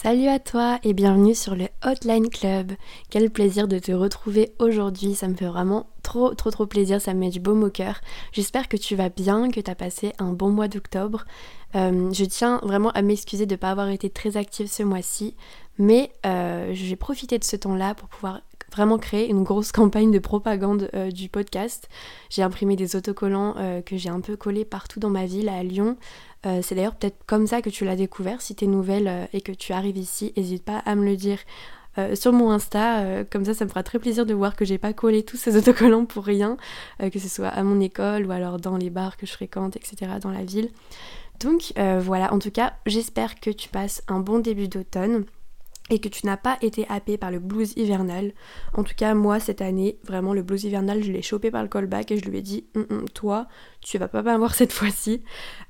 Salut à toi et bienvenue sur le Hotline Club. Quel plaisir de te retrouver aujourd'hui, ça me fait vraiment trop trop trop plaisir, ça me met du baume au cœur. J'espère que tu vas bien, que tu as passé un bon mois d'octobre. Euh, je tiens vraiment à m'excuser de ne pas avoir été très active ce mois-ci, mais euh, j'ai profité de ce temps-là pour pouvoir vraiment créer une grosse campagne de propagande euh, du podcast. J'ai imprimé des autocollants que j'ai un peu collés partout dans ma ville, à Lyon, euh, c'est d'ailleurs peut-être comme ça que tu l'as découvert. Si tu es nouvelle euh, et que tu arrives ici, n'hésite pas à me le dire euh, sur mon Insta. comme ça, ça me fera très plaisir de voir que j'ai pas collé tous ces autocollants pour rien, que ce soit à mon école ou alors dans les bars que je fréquente, etc. dans la ville. Donc voilà, en tout cas, j'espère que tu passes un bon début d'automne et que tu n'as pas été happé par le blues hivernal. En tout cas, moi, cette année, vraiment, le blues hivernal, je l'ai chopé par le callback et je lui ai dit hum, hum, Toi, tu vas pas m'avoir cette fois-ci.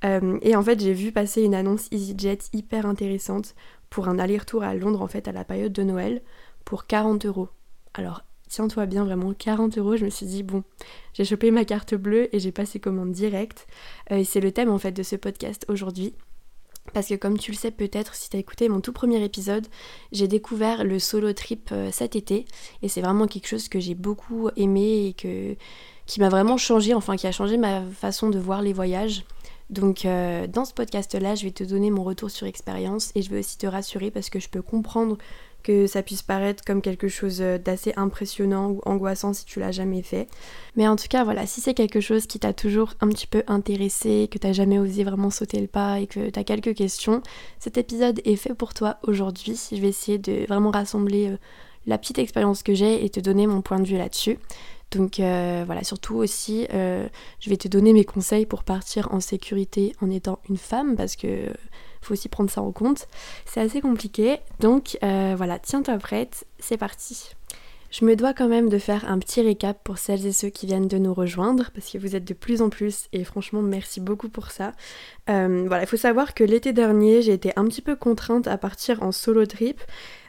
Euh, et en fait, j'ai vu passer une annonce EasyJet hyper intéressante pour un aller-retour à Londres, en fait, à la période de Noël, pour 40 euros. Alors, tiens-toi bien, vraiment, 40 euros. Je me suis dit Bon, j'ai chopé ma carte bleue et j'ai passé commande directe. Euh, c'est le thème, en fait, de ce podcast aujourd'hui. Parce que comme tu le sais peut-être si tu as écouté mon tout premier épisode, j'ai découvert le solo trip euh, cet été et c'est vraiment quelque chose que j'ai beaucoup aimé et que, qui m'a vraiment changé, enfin qui a changé ma façon de voir les voyages. Donc euh, dans ce podcast-là, je vais te donner mon retour sur expérience et je vais aussi te rassurer parce que je peux comprendre que ça puisse paraître comme quelque chose euh, d'assez impressionnant ou angoissant si tu l'as jamais fait. Mais en tout cas, voilà, si c'est quelque chose qui t'a toujours un petit peu intéressé, que t'as jamais osé vraiment sauter le pas et que t'as quelques questions, cet épisode est fait pour toi aujourd'hui. Je vais essayer de vraiment rassembler euh, la petite expérience que j'ai et te donner mon point de vue là-dessus. Donc euh, voilà, surtout aussi, je vais te donner mes conseils pour partir en sécurité en étant une femme parce que faut aussi prendre ça en compte. C'est assez compliqué, donc euh, voilà, tiens-toi prête, c'est parti. Je me dois quand même de faire un petit récap pour celles et ceux qui viennent de nous rejoindre, parce que vous êtes de plus en plus, et franchement merci beaucoup pour ça. Euh, voilà, il faut savoir que l'été dernier, j'ai été un petit peu contrainte à partir en solo trip.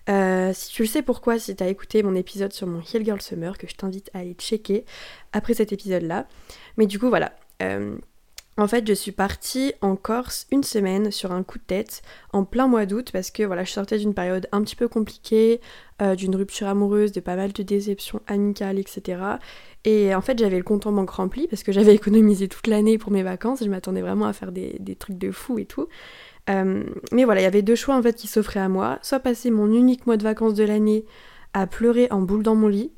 Euh, si tu le sais pourquoi, si tu as écouté mon épisode sur mon Hill Girl Summer, que je t'invite à aller checker après cet épisode-là. Mais du coup, voilà. En fait, je suis partie en Corse une semaine sur un coup de tête en plein mois d'août parce que voilà, je sortais d'une période un petit peu compliquée, euh, d'une rupture amoureuse, de pas mal de déceptions amicales, etc. Et en fait, j'avais le compte en banque rempli parce que j'avais économisé toute l'année pour mes vacances. Je m'attendais vraiment à faire des, trucs de fou et tout. Euh, mais voilà, il y avait deux choix en fait qui s'offraient à moi soit passer mon unique mois de vacances de l'année à pleurer en boule dans mon lit,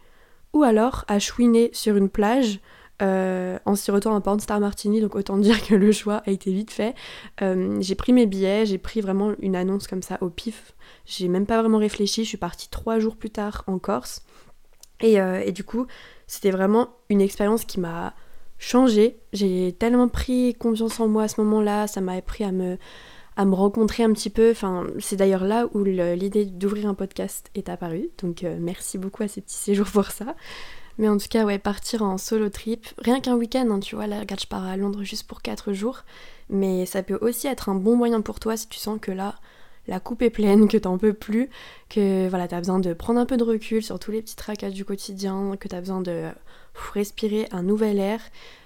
ou alors à chouiner sur une plage euh, en sirotant un star martini, donc autant dire que le choix a été vite fait. Euh, j'ai pris mes billets, j'ai pris vraiment une annonce comme ça au pif. J'ai même pas vraiment réfléchi, je suis partie trois jours plus tard en Corse. Et, euh, et du coup, c'était vraiment une expérience qui m'a changé. J'ai tellement pris confiance en moi à ce moment-là, ça m'a appris à me, à me rencontrer un petit peu. Enfin, c'est d'ailleurs là où l'idée d'ouvrir un podcast est apparue. Donc merci beaucoup à ces petits séjours pour ça. Mais en tout cas, ouais, partir en solo trip, rien qu'un week-end, hein, tu vois, là, regarde, je pars à Londres juste pour 4 jours. Mais ça peut aussi être un bon moyen pour toi si tu sens que là, la coupe est pleine, que t'en peux plus, que voilà, t'as besoin de prendre un peu de recul sur tous les petits tracas du quotidien, que t'as besoin de respirer un nouvel air,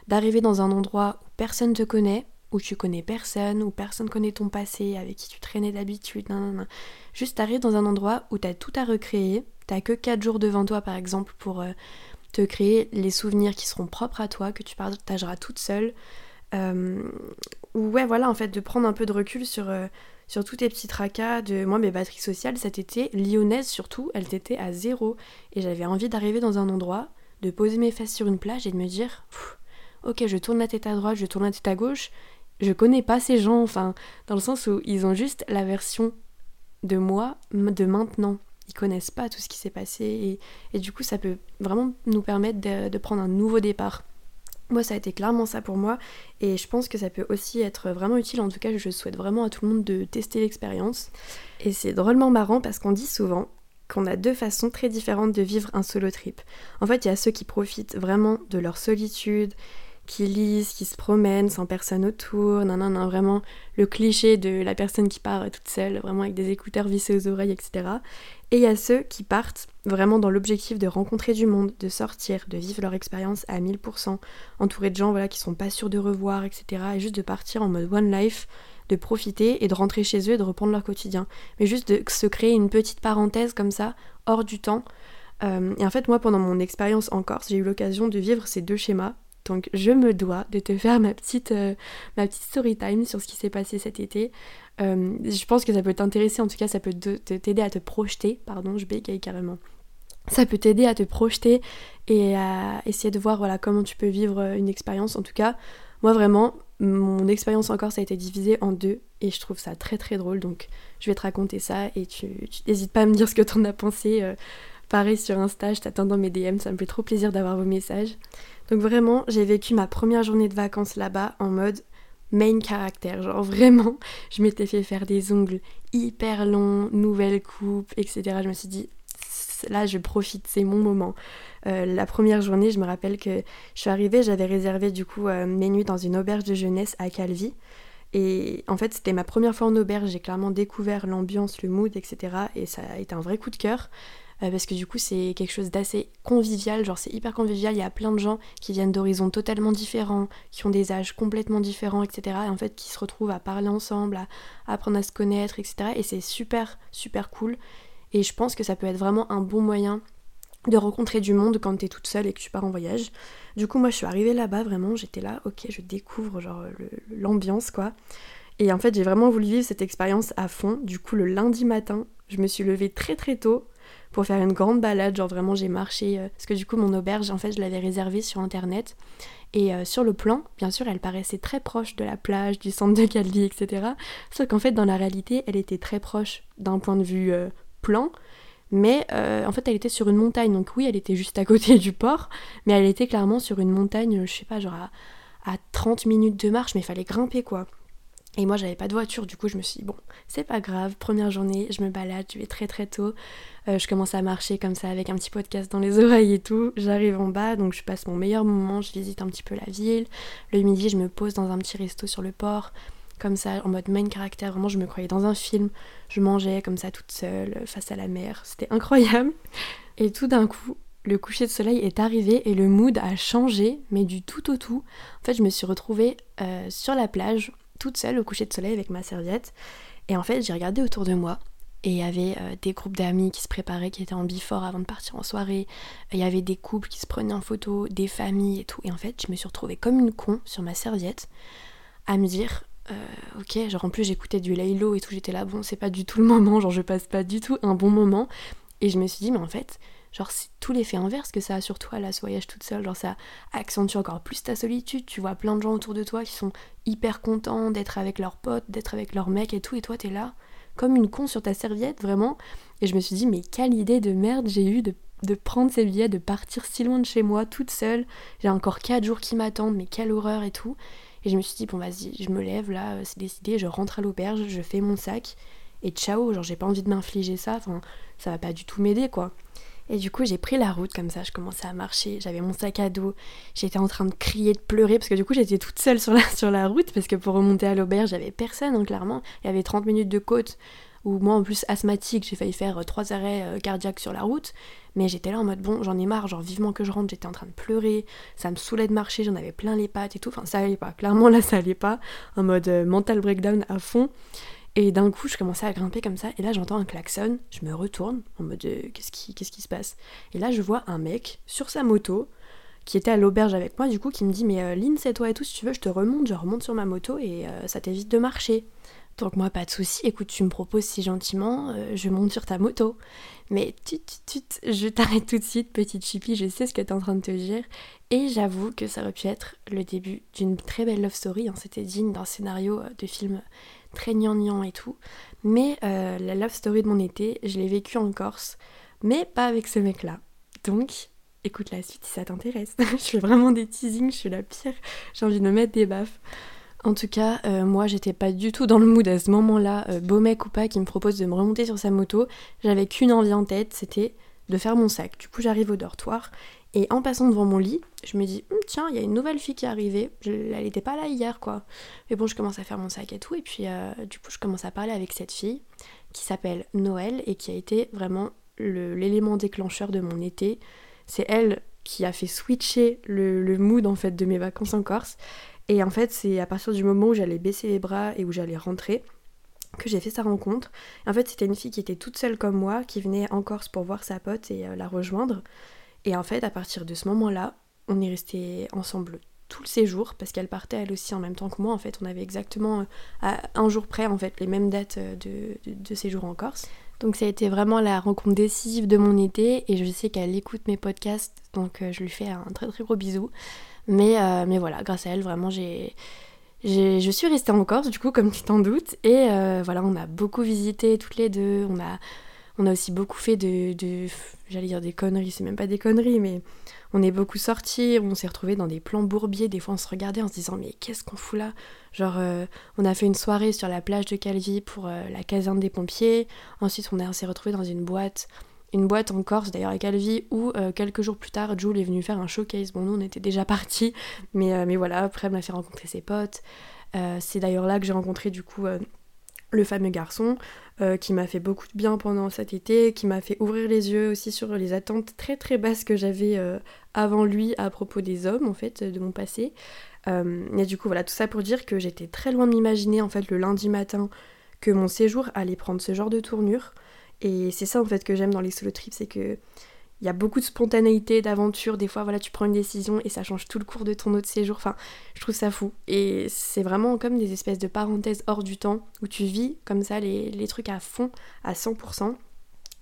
d'arriver dans un endroit où personne te connaît, où tu connais personne, où personne connaît ton passé, avec qui tu traînais d'habitude, Juste t'arrives dans un endroit où t'as tout à recréer, t'as que 4 jours devant toi par exemple pour euh, te créer les souvenirs qui seront propres à toi, que tu partageras toute seule. Euh, ou ouais, voilà, en fait, de prendre un peu de recul sur, euh, sur tous tes petits tracas. De moi, mes batteries sociales cet été, lyonnaises surtout, elles étaient à zéro. Et j'avais envie d'arriver dans un endroit, de poser mes fesses sur une plage et de me dire, ok, je tourne la tête à droite, je tourne la tête à gauche. Je connais pas ces gens, enfin, dans le sens où ils ont juste la version de moi de maintenant ils connaissent pas tout ce qui s'est passé et, du coup ça peut vraiment nous permettre de, prendre un nouveau départ. Moi ça a été clairement ça pour moi et je pense que ça peut aussi être vraiment utile, en tout cas je souhaite vraiment à tout le monde de tester l'expérience. Et c'est drôlement marrant parce qu'on dit souvent qu'on a deux façons très différentes de vivre un solo trip. En fait il y a ceux qui profitent vraiment de leur solitude qui lisent, qui se promènent sans personne autour, non, non, non, vraiment le cliché de la personne qui part toute seule, vraiment avec des écouteurs vissés aux oreilles, etc. Et il y a ceux qui partent vraiment dans l'objectif de rencontrer du monde, de sortir, de vivre leur expérience à 1000%, entourés de gens voilà, qui sont pas sûrs de revoir, etc. Et juste de partir en mode one life, de profiter et de rentrer chez eux et de reprendre leur quotidien. Mais juste de se créer une petite parenthèse comme ça, hors du temps. Euh, et en fait, moi, pendant mon expérience en Corse, j'ai eu l'occasion de vivre ces deux schémas. Donc, je me dois de te faire ma petite, euh, ma petite story time sur ce qui s'est passé cet été. Euh, je pense que ça peut t'intéresser, en tout cas, ça peut t'aider à te projeter. Pardon, je bégaye carrément ça peut t'aider à te projeter et à essayer de voir comment tu peux vivre une expérience. En tout cas, moi vraiment, mon expérience encore, ça a été divisé en deux et je trouve ça très très drôle. Donc je vais te raconter ça et tu n'hésites pas à me dire ce que tu en as pensé. Euh, pareil sur Insta, je t'attends dans mes DM, ça me fait trop plaisir d'avoir vos messages. Donc vraiment, j'ai vécu ma première journée de vacances là-bas en mode main caractère. Genre vraiment, je m'étais fait faire des ongles hyper longs, nouvelle coupe, etc. Je me suis dit, là je profite, c'est mon moment. Euh, la première journée, je me rappelle que je suis arrivée, j'avais réservé du coup euh, mes nuits dans une auberge de jeunesse à Calvi. Et en fait, c'était ma première fois en auberge, j'ai clairement découvert l'ambiance, le mood, etc. Et ça a été un vrai coup de cœur. Euh, parce que du coup c'est quelque chose d'assez convivial, genre c'est hyper convivial, il y a plein de gens qui viennent d'horizons totalement différents, qui ont des âges complètement différents, etc. Et en fait qui se retrouvent à parler ensemble, à apprendre à se connaître, etc. Et c'est super super cool. Et je pense que ça peut être vraiment un bon moyen de rencontrer du monde quand t'es toute seule et que tu pars en voyage. Du coup, moi, je suis arrivée là-bas, vraiment, j'étais là, ok, je découvre genre l'ambiance, quoi. Et en fait, j'ai vraiment voulu vivre cette expérience à fond. Du coup, le lundi matin, je me suis levée très très tôt pour faire une grande balade. Genre vraiment, j'ai marché. Euh, parce que du coup, mon auberge, en fait, je l'avais réservée sur internet. Et euh, sur le plan, bien sûr, elle paraissait très proche de la plage, du centre de Calvi, etc. Sauf qu'en fait, dans la réalité, elle était très proche d'un point de vue euh, plan, mais en fait elle était sur une montagne, donc oui elle était juste à côté du port, mais elle était clairement sur une montagne, je sais pas, genre à, 30 minutes de marche, mais il fallait grimper quoi. Et moi j'avais pas de voiture, du coup je me suis dit bon, c'est pas grave, première journée, je me balade, je vais très très tôt, euh, je commence à marcher comme ça avec un petit podcast dans les oreilles et tout, j'arrive en bas, donc je passe mon meilleur moment, je visite un petit peu la ville, le midi je me pose dans un petit resto sur le port, comme ça, en mode main caractère. Vraiment, je me croyais dans un film. Je mangeais comme ça toute seule, face à la mer. C'était incroyable. Et tout d'un coup, le coucher de soleil est arrivé et le mood a changé, mais du tout au tout. En fait, je me suis retrouvée euh, sur la plage, toute seule au coucher de soleil avec ma serviette. Et en fait, j'ai regardé autour de moi. Et il y avait euh, des groupes d'amis qui se préparaient, qui étaient en bifort avant de partir en soirée. Il y avait des couples qui se prenaient en photo, des familles et tout. Et en fait, je me suis retrouvée comme une con sur ma serviette à me dire euh, ok, genre en plus j'écoutais du Laylo et tout, j'étais là, bon, c'est pas du tout le moment, genre je passe pas du tout un bon moment. Et je me suis dit, mais en fait, genre c'est tout l'effet inverse que ça a sur toi là, ce voyage toute seule, genre ça accentue encore plus ta solitude, tu vois plein de gens autour de toi qui sont hyper contents d'être avec leurs potes, d'être avec leurs mecs et tout, et toi t'es là comme une con sur ta serviette, vraiment. Et je me suis dit, mais quelle idée de merde j'ai eu de, de prendre ces billets, de partir si loin de chez moi, toute seule. J'ai encore 4 jours qui m'attendent, mais quelle horreur et tout. Et je me suis dit, bon, vas-y, je me lève là, euh, c'est décidé, je rentre à l'auberge, je fais mon sac, et ciao, genre j'ai pas envie de m'infliger ça, enfin, ça va pas du tout m'aider quoi. Et du coup, j'ai pris la route comme ça, je commençais à marcher, j'avais mon sac à dos, j'étais en train de crier, de pleurer, parce que du coup, j'étais toute seule sur la, route, parce que pour remonter à l'auberge, j'avais personne, hein, clairement. Il y avait 30 minutes de côte, où moi, en plus, asthmatique, j'ai failli faire euh, trois arrêts euh, cardiaques sur la route. Mais j'étais là en mode bon, j'en ai marre, genre vivement que je rentre, j'étais en train de pleurer, ça me saoulait de marcher, j'en avais plein les pattes et tout. Enfin, ça allait pas, clairement là, ça allait pas. En mode euh, mental breakdown à fond. Et d'un coup, je commençais à grimper comme ça, et là, j'entends un klaxon, je me retourne en mode euh, qu'est-ce qui, qu'est-ce qui se passe? Et là, je vois un mec sur sa moto qui était à l'auberge avec moi, du coup, qui me dit Mais euh, Lynn, c'est toi et tout, si tu veux, je te remonte, je remonte sur ma moto et ça t'évite de marcher. Donc moi, pas de souci. Écoute, tu me proposes si gentiment, euh, je monte sur ta moto. Mais tu, tu, je t'arrête tout de suite, petite chipie, je sais ce que tu es en train de te dire. Et j'avoue que ça aurait pu être le début d'une très belle love story. Hein. C'était digne d'un scénario euh, de film très gnangnan et tout. Mais euh, la love story de mon été, je l'ai vécue en Corse, mais pas avec ce mec-là. Donc, écoute la suite si ça t'intéresse. je fais vraiment des teasings, je suis la pire. J'ai envie de me mettre des baffes. En tout cas, euh, moi j'étais pas du tout dans le mood à ce moment-là, euh, beau mec ou pas, qui me propose de me remonter sur sa moto. J'avais qu'une envie en tête, c'était de faire mon sac. Du coup, j'arrive au dortoir et en passant devant mon lit, je me dis hum, tiens, il y a une nouvelle fille qui est arrivée. elle était pas là hier quoi. Mais bon, je commence à faire mon sac et tout, et puis euh, du coup, je commence à parler avec cette fille qui s'appelle Noël et qui a été vraiment l'élément déclencheur de mon été. C'est elle qui a fait switcher le, le mood en fait de mes vacances en Corse. Et en fait, c'est à partir du moment où j'allais baisser les bras et où j'allais rentrer que j'ai fait sa rencontre. En fait, c'était une fille qui était toute seule comme moi, qui venait en Corse pour voir sa pote et euh, la rejoindre. Et en fait, à partir de ce moment-là, on est resté ensemble tout le séjour parce qu'elle partait elle aussi en même temps que moi. En fait, on avait exactement euh, un jour près en fait les mêmes dates euh, de, de séjour en Corse. Donc ça a été vraiment la rencontre décisive de mon été et je sais qu'elle écoute mes podcasts donc je lui fais un très très gros bisou. Mais, mais voilà, grâce à elle vraiment j'ai je suis restée en Corse, du coup, comme tu t'en doutes. Et euh, voilà, on a beaucoup visité toutes les deux. On a, on a aussi beaucoup fait de, j'allais dire des conneries, c'est même pas des conneries, mais on est beaucoup sortis. On s'est retrouvés dans des plans bourbiers. Des fois, on se regardait en se disant, mais qu'est-ce qu'on fout là? Genre, euh, on a fait une soirée sur la plage de Calvi pour euh, la caserne des pompiers. Ensuite, on, on s'est retrouvés dans une boîte une boîte en Corse, d'ailleurs à Calvi, où euh, quelques jours plus tard, Jules est venu faire un showcase. Bon, nous, on était déjà partis, mais, euh, voilà, après, elle m'a fait rencontrer ses potes. Euh, c'est d'ailleurs là que j'ai rencontré, du coup, le fameux garçon, qui m'a fait beaucoup de bien pendant cet été, qui m'a fait ouvrir les yeux aussi sur les attentes très très basses que j'avais avant lui à propos des hommes, en fait, de mon passé. et du coup, voilà, tout ça pour dire que j'étais très loin de m'imaginer, en fait, le lundi matin, que mon séjour allait prendre ce genre de tournure. Et c'est ça en fait que j'aime dans les solo trips, c'est que il y a beaucoup de spontanéité, d'aventure. Des fois, voilà, tu prends une décision et ça change tout le cours de ton autre séjour. Enfin, je trouve ça fou. Et c'est vraiment comme des espèces de parenthèses hors du temps où tu vis comme ça les, trucs à fond, à 100%.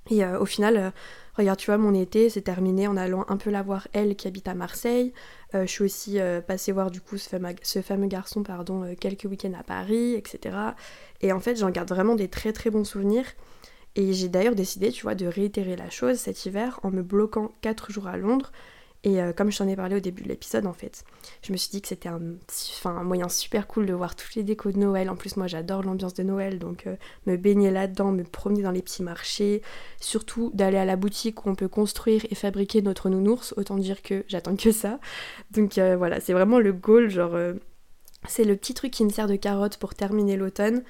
Et euh, au final, euh, regarde, tu vois, mon été s'est terminé en allant un peu la voir, elle qui habite à Marseille. Euh, je suis aussi passée voir du coup ce fameux, ce fameux garçon, pardon, quelques week-ends à Paris, etc. Et en fait, j'en garde vraiment des très très bons souvenirs. Et j'ai d'ailleurs décidé, tu vois, de réitérer la chose cet hiver en me bloquant 4 jours à Londres. Et euh, comme je t'en ai parlé au début de l'épisode, en fait, je me suis dit que c'était un, moyen super cool de voir toutes les décos de Noël. En plus, moi, j'adore l'ambiance de Noël, donc euh, me baigner là-dedans, me promener dans les petits marchés, surtout d'aller à la boutique où on peut construire et fabriquer notre nounours. Autant dire que j'attends que ça. Donc euh, voilà, c'est vraiment le goal, genre, c'est le petit truc qui me sert de carotte pour terminer l'automne.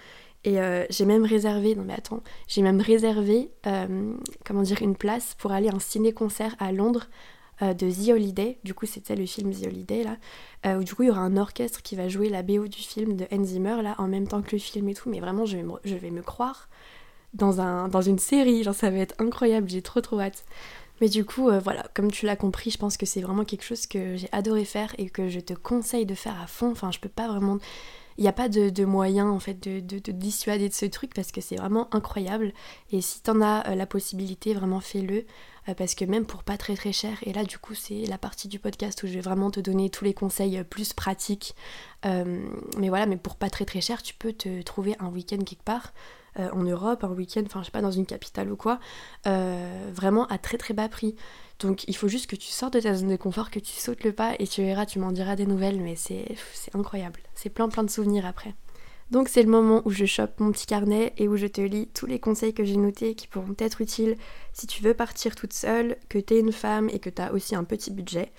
Et euh, j'ai même réservé, non mais attends, j'ai même réservé, euh, comment dire, une place pour aller à un ciné-concert à Londres euh, de The Holiday. Du coup, c'était le film The Holiday là, où du coup il y aura un orchestre qui va jouer la BO du film de Hans là, en même temps que le film et tout. Mais vraiment, je vais me, je vais me croire dans, un, dans une série, genre ça va être incroyable, j'ai trop trop hâte. Mais du coup, voilà, comme tu l'as compris, je pense que c'est vraiment quelque chose que j'ai adoré faire et que je te conseille de faire à fond. Enfin, je peux pas vraiment il n'y a pas de, de, moyen en fait de, de, dissuader de ce truc parce que c'est vraiment incroyable. Et si t'en as euh, la possibilité vraiment fais-le euh, parce que même pour pas très très cher et là du coup c'est la partie du podcast où je vais vraiment te donner tous les conseils euh, plus pratiques. Mais voilà mais pour pas très très cher tu peux te trouver un week-end quelque part en Europe un week-end enfin je sais pas dans une capitale ou quoi vraiment à très très bas prix donc il faut juste que tu sortes de ta zone de confort, que tu sautes le pas et tu verras, tu m'en diras des nouvelles, mais c'est incroyable. C'est plein plein de souvenirs après. Donc c'est le moment où je chope mon petit carnet et où je te lis tous les conseils que j'ai notés qui pourront être utiles si tu veux partir toute seule, que t'es une femme et que t'as aussi un petit budget.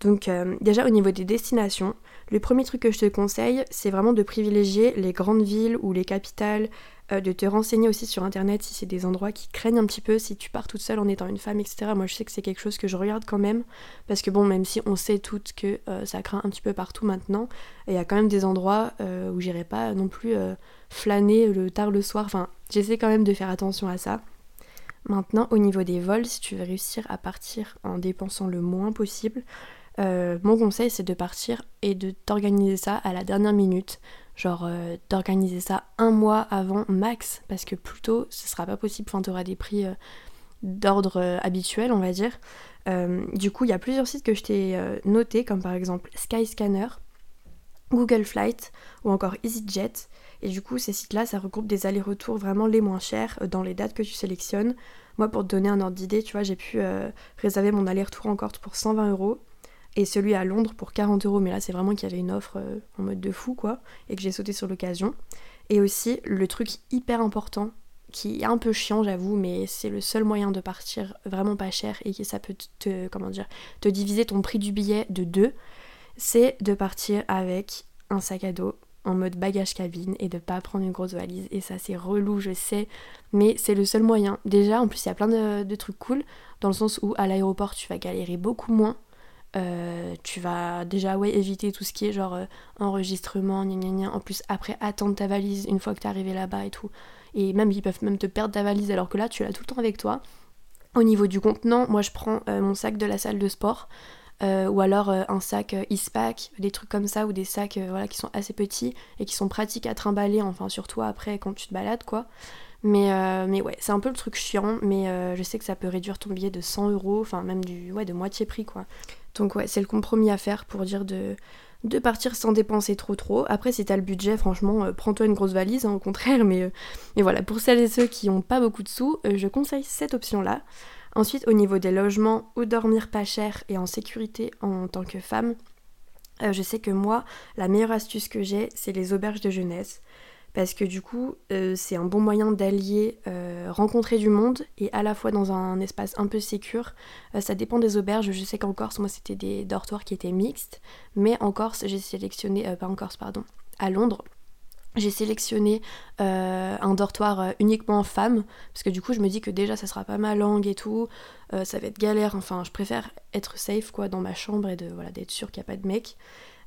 Donc euh, déjà au niveau des destinations, le premier truc que je te conseille, c'est vraiment de privilégier les grandes villes ou les capitales, euh, de te renseigner aussi sur internet si c'est des endroits qui craignent un petit peu, si tu pars toute seule en étant une femme, etc. Moi je sais que c'est quelque chose que je regarde quand même, parce que bon, même si on sait toutes que euh, ça craint un petit peu partout maintenant, il y a quand même des endroits où j'irai pas non plus flâner le tard le soir, enfin j'essaie quand même de faire attention à ça. Maintenant, au niveau des vols, si tu veux réussir à partir en dépensant le moins possible, euh, mon conseil c'est de partir et de t'organiser ça à la dernière minute. Genre euh, d'organiser ça un mois avant max, parce que plus tôt ce sera pas possible, enfin t'auras des prix euh, d'ordre habituel on va dire. du coup il y a plusieurs sites que je t'ai notés, comme par exemple Skyscanner, Google Flight ou encore EasyJet. Et du coup ces sites-là ça regroupe des allers-retours vraiment les moins chers dans les dates que tu sélectionnes. Moi pour te donner un ordre d'idée, tu vois j'ai pu réserver mon aller-retour en Corse pour 120 euros et celui à Londres pour 40 euros, mais là c'est vraiment qu'il y avait une offre euh, en mode de fou quoi, et que j'ai sauté sur l'occasion. Et aussi le truc hyper important, qui est un peu chiant j'avoue, mais c'est le seul moyen de partir vraiment pas cher et que ça peut te, comment te diviser ton prix du billet de deux, c'est de partir avec un sac à dos en mode bagage cabine et de pas prendre une grosse valise. Et ça c'est relou, je sais, mais c'est le seul moyen. Déjà, en plus il y a plein de trucs cool, dans le sens où à l'aéroport tu vas galérer beaucoup moins tu vas déjà ouais, éviter tout ce qui est genre enregistrement, gna gna gna. En plus, après, attendre ta valise une fois que t'es arrivé là-bas et tout. Et même, ils peuvent même te perdre ta valise alors que là, tu l'as tout le temps avec toi. Au niveau du contenant, moi je prends mon sac de la salle de sport. Euh, ou alors euh, un sac euh, Eastpak, des trucs comme ça, ou des sacs voilà, qui sont assez petits et qui sont pratiques à trimballer, enfin surtout après quand tu te balades quoi. Mais, mais ouais, c'est un peu le truc chiant, mais je sais que ça peut réduire ton billet de 100 euros, enfin même du, ouais, de moitié prix quoi. Donc ouais, c'est le compromis à faire pour dire de, de partir sans dépenser trop trop. Après, si t'as le budget, franchement, prends-toi une grosse valise, hein, au contraire. Mais, mais voilà, pour celles et ceux qui n'ont pas beaucoup de sous, je conseille cette option-là. Ensuite, au niveau des logements, où dormir pas cher et en sécurité en tant que femme, euh, je sais que moi, la meilleure astuce que j'ai, c'est les auberges de jeunesse. Parce que du coup, euh, c'est un bon moyen d'allier euh, rencontrer du monde et à la fois dans un espace un peu sécur. ça dépend des auberges. Je sais qu'en Corse, moi, c'était des dortoirs qui étaient mixtes. Mais en Corse, j'ai sélectionné, pas en Corse, pardon, à Londres, j'ai sélectionné euh, un dortoir euh, uniquement femme, parce que du coup je me dis que déjà ça sera pas ma langue et tout, euh, ça va être galère, enfin je préfère être safe quoi dans ma chambre et de voilà d'être sûre qu'il n'y a pas de mec.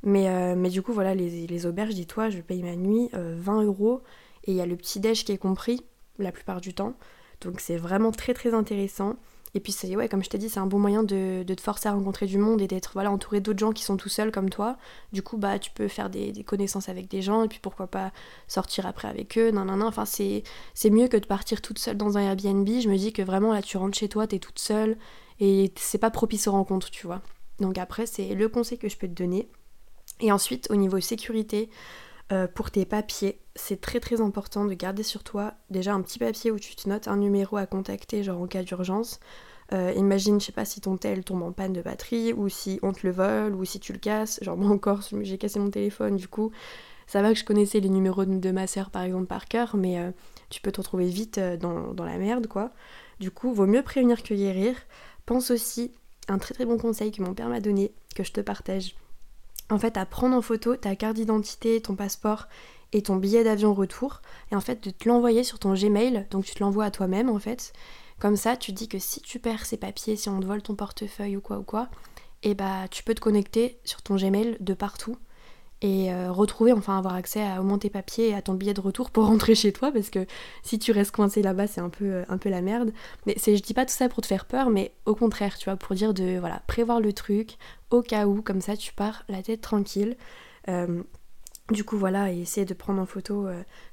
Mais, mais du coup voilà les, les auberges, dis-toi, je paye ma nuit 20 euros et il y a le petit déj qui est compris la plupart du temps. Donc c'est vraiment très très intéressant. Et puis, c'est, ouais, comme je t'ai dit, c'est un bon moyen de, te forcer à rencontrer du monde et d'être voilà, entouré d'autres gens qui sont tout seuls comme toi. Du coup, bah, tu peux faire des, connaissances avec des gens et puis pourquoi pas sortir après avec eux. Non, non, non. Enfin, c'est, c'est mieux que de partir toute seule dans un Airbnb. Je me dis que vraiment, là, tu rentres chez toi, t'es toute seule et c'est pas propice aux rencontres, tu vois. Donc, après, c'est le conseil que je peux te donner. Et ensuite, au niveau sécurité, euh, pour tes papiers, c'est très très important de garder sur toi déjà un petit papier où tu te notes un numéro à contacter, genre en cas d'urgence. Euh, imagine, je sais pas si ton tel tombe en panne de batterie, ou si on te le vole, ou si tu le casses. Genre, moi encore, j'ai cassé mon téléphone, du coup, ça va que je connaissais les numéros de ma soeur par exemple par cœur, mais euh, tu peux te retrouver vite dans, dans, la merde, quoi. Du coup, vaut mieux prévenir que guérir. Pense aussi, un très très bon conseil que mon père m'a donné, que je te partage en fait à prendre en photo ta carte d'identité, ton passeport et ton billet d'avion retour et en fait de te l'envoyer sur ton Gmail, donc tu te l'envoies à toi-même en fait. Comme ça, tu dis que si tu perds ces papiers, si on te vole ton portefeuille ou quoi ou quoi, et eh bah tu peux te connecter sur ton Gmail de partout et euh, retrouver, enfin avoir accès à au moins tes papiers et à ton billet de retour pour rentrer chez toi parce que si tu restes coincé là-bas c'est un peu, euh, un peu la merde. Mais je dis pas tout ça pour te faire peur mais au contraire tu vois pour dire de voilà prévoir le truc au cas où comme ça tu pars la tête tranquille. Euh, du coup voilà et essayer de prendre en photo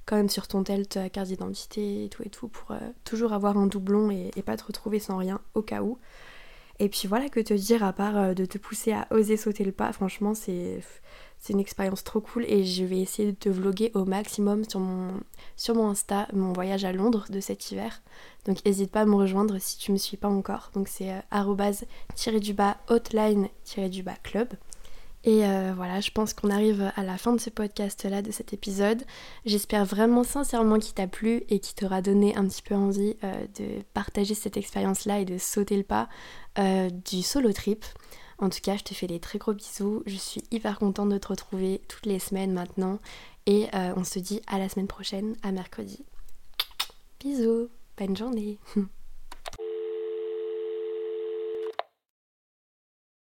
quand même sur ton tel ta carte d'identité et tout et tout pour toujours avoir un doublon et, et pas te retrouver sans rien au cas où. Et puis voilà que te dire à part de te pousser à oser sauter le pas, franchement c'est c'est une expérience trop cool et je vais essayer de te vlogger au maximum sur mon, sur mon Insta mon voyage à Londres de cet hiver. Donc n'hésite pas à me rejoindre si tu me suis pas encore. Donc c'est euh, du bas hotline du bas club. Et euh, voilà, je pense qu'on arrive à la fin de ce podcast-là, de cet épisode. J'espère vraiment sincèrement qu'il t'a plu et qu'il t'aura donné un petit peu envie euh, de partager cette expérience-là et de sauter le pas du solo trip. En tout cas, je te fais des très gros bisous. Je suis hyper contente de te retrouver toutes les semaines maintenant. Et euh, on se dit à la semaine prochaine, à mercredi. Bisous, bonne journée.